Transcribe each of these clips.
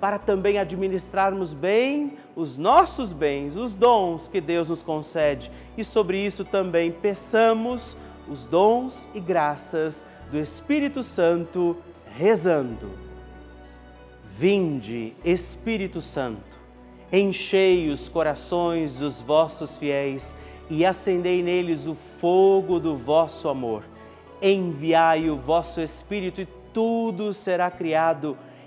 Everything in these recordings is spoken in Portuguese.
para também administrarmos bem os nossos bens, os dons que Deus nos concede. E sobre isso também peçamos os dons e graças do Espírito Santo, rezando. Vinde, Espírito Santo, enchei os corações dos vossos fiéis e acendei neles o fogo do vosso amor. Enviai o vosso Espírito e tudo será criado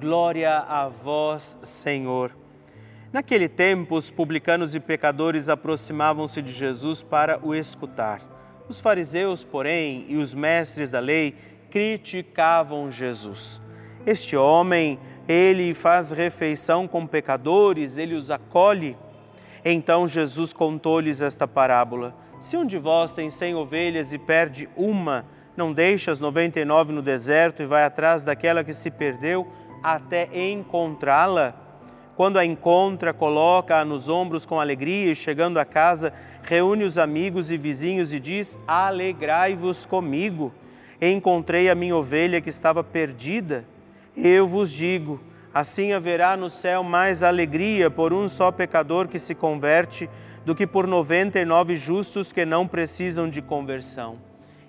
Glória a vós, Senhor. Naquele tempo, os publicanos e pecadores aproximavam-se de Jesus para o escutar. Os fariseus, porém, e os mestres da lei criticavam Jesus. Este homem, ele faz refeição com pecadores, ele os acolhe. Então Jesus contou-lhes esta parábola: Se um de vós tem cem ovelhas e perde uma, não deixa as noventa e nove no deserto e vai atrás daquela que se perdeu até encontrá-la? Quando a encontra, coloca-a nos ombros com alegria e, chegando a casa, reúne os amigos e vizinhos e diz: Alegrai-vos comigo. Encontrei a minha ovelha que estava perdida. Eu vos digo, Assim haverá no céu mais alegria por um só pecador que se converte do que por noventa e nove justos que não precisam de conversão.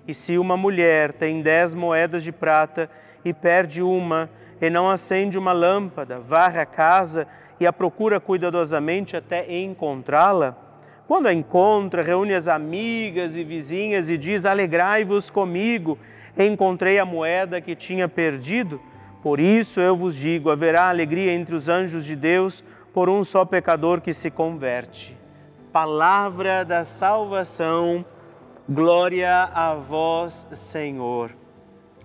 E se uma mulher tem dez moedas de prata e perde uma, e não acende uma lâmpada, varre a casa e a procura cuidadosamente até encontrá-la, quando a encontra, reúne as amigas e vizinhas e diz: Alegrai-vos comigo, encontrei a moeda que tinha perdido. Por isso eu vos digo: haverá alegria entre os anjos de Deus por um só pecador que se converte. Palavra da salvação, glória a vós, Senhor.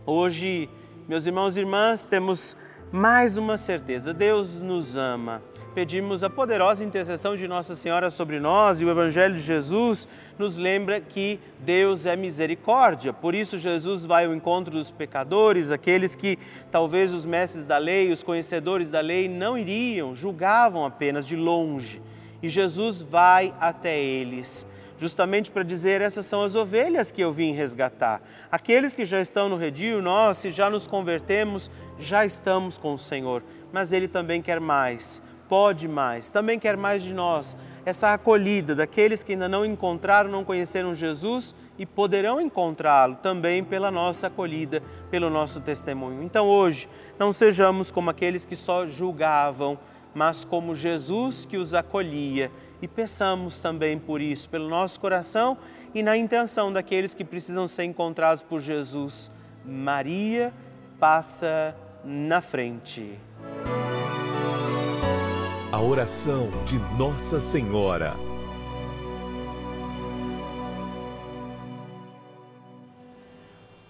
Hoje, meus irmãos e irmãs, temos mais uma certeza: Deus nos ama. pedimos a poderosa intercessão de Nossa Senhora sobre nós e o Evangelho de Jesus nos lembra que Deus é misericórdia. Por isso, Jesus vai ao encontro dos pecadores, aqueles que talvez os mestres da lei, os conhecedores da lei, não iriam, julgavam apenas de longe. E Jesus vai até eles justamente para dizer: essas são as ovelhas que eu vim resgatar. Aqueles que já estão no redil, nós, se já nos convertemos, já estamos com o Senhor, mas Ele também quer mais pode mais, também quer mais de nós. Essa acolhida daqueles que ainda não encontraram, não conheceram Jesus e poderão encontrá-lo também pela nossa acolhida, pelo nosso testemunho. Então hoje, não sejamos como aqueles que só julgavam, mas como Jesus que os acolhia e peçamos também por isso, pelo nosso coração e na intenção daqueles que precisam ser encontrados por Jesus. Maria passa na frente a oração de Nossa Senhora.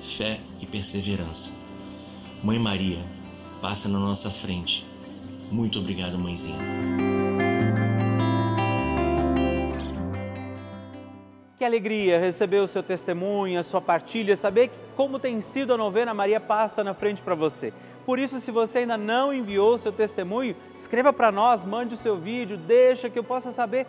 fé e perseverança. Mãe Maria, passa na nossa frente. Muito obrigado, mãezinha. Que alegria receber o seu testemunho, a sua partilha, saber como tem sido a novena Maria Passa na frente para você. Por isso, se você ainda não enviou o seu testemunho, escreva para nós, mande o seu vídeo, deixa que eu possa saber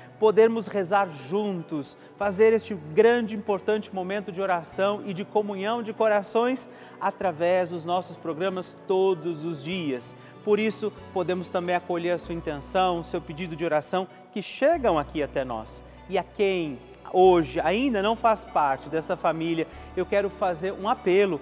podermos rezar juntos, fazer este grande importante momento de oração e de comunhão de corações através dos nossos programas todos os dias. Por isso, podemos também acolher a sua intenção, o seu pedido de oração que chegam aqui até nós. E a quem hoje ainda não faz parte dessa família, eu quero fazer um apelo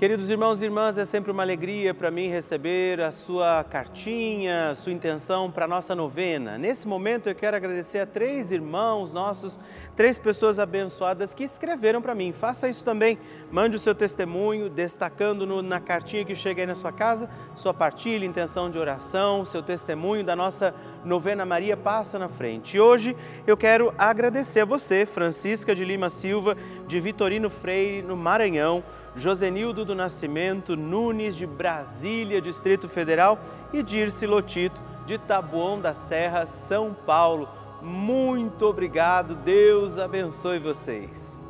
Queridos irmãos e irmãs, é sempre uma alegria para mim receber a sua cartinha, a sua intenção para a nossa novena. Nesse momento eu quero agradecer a três irmãos nossos, três pessoas abençoadas que escreveram para mim. Faça isso também. Mande o seu testemunho, destacando no, na cartinha que chega aí na sua casa, sua partilha, intenção de oração, seu testemunho da nossa novena Maria Passa na Frente. E hoje eu quero agradecer a você, Francisca de Lima Silva, de Vitorino Freire, no Maranhão Josenildo do Nascimento Nunes, de Brasília, Distrito Federal, e Dirce Lotito, de Taboão da Serra, São Paulo. Muito obrigado, Deus abençoe vocês.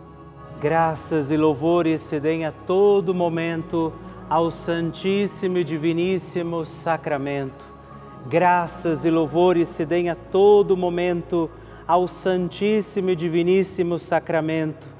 Graças e louvores se deem a todo momento ao Santíssimo e Diviníssimo Sacramento. Graças e louvores se deem a todo momento ao Santíssimo e Diviníssimo Sacramento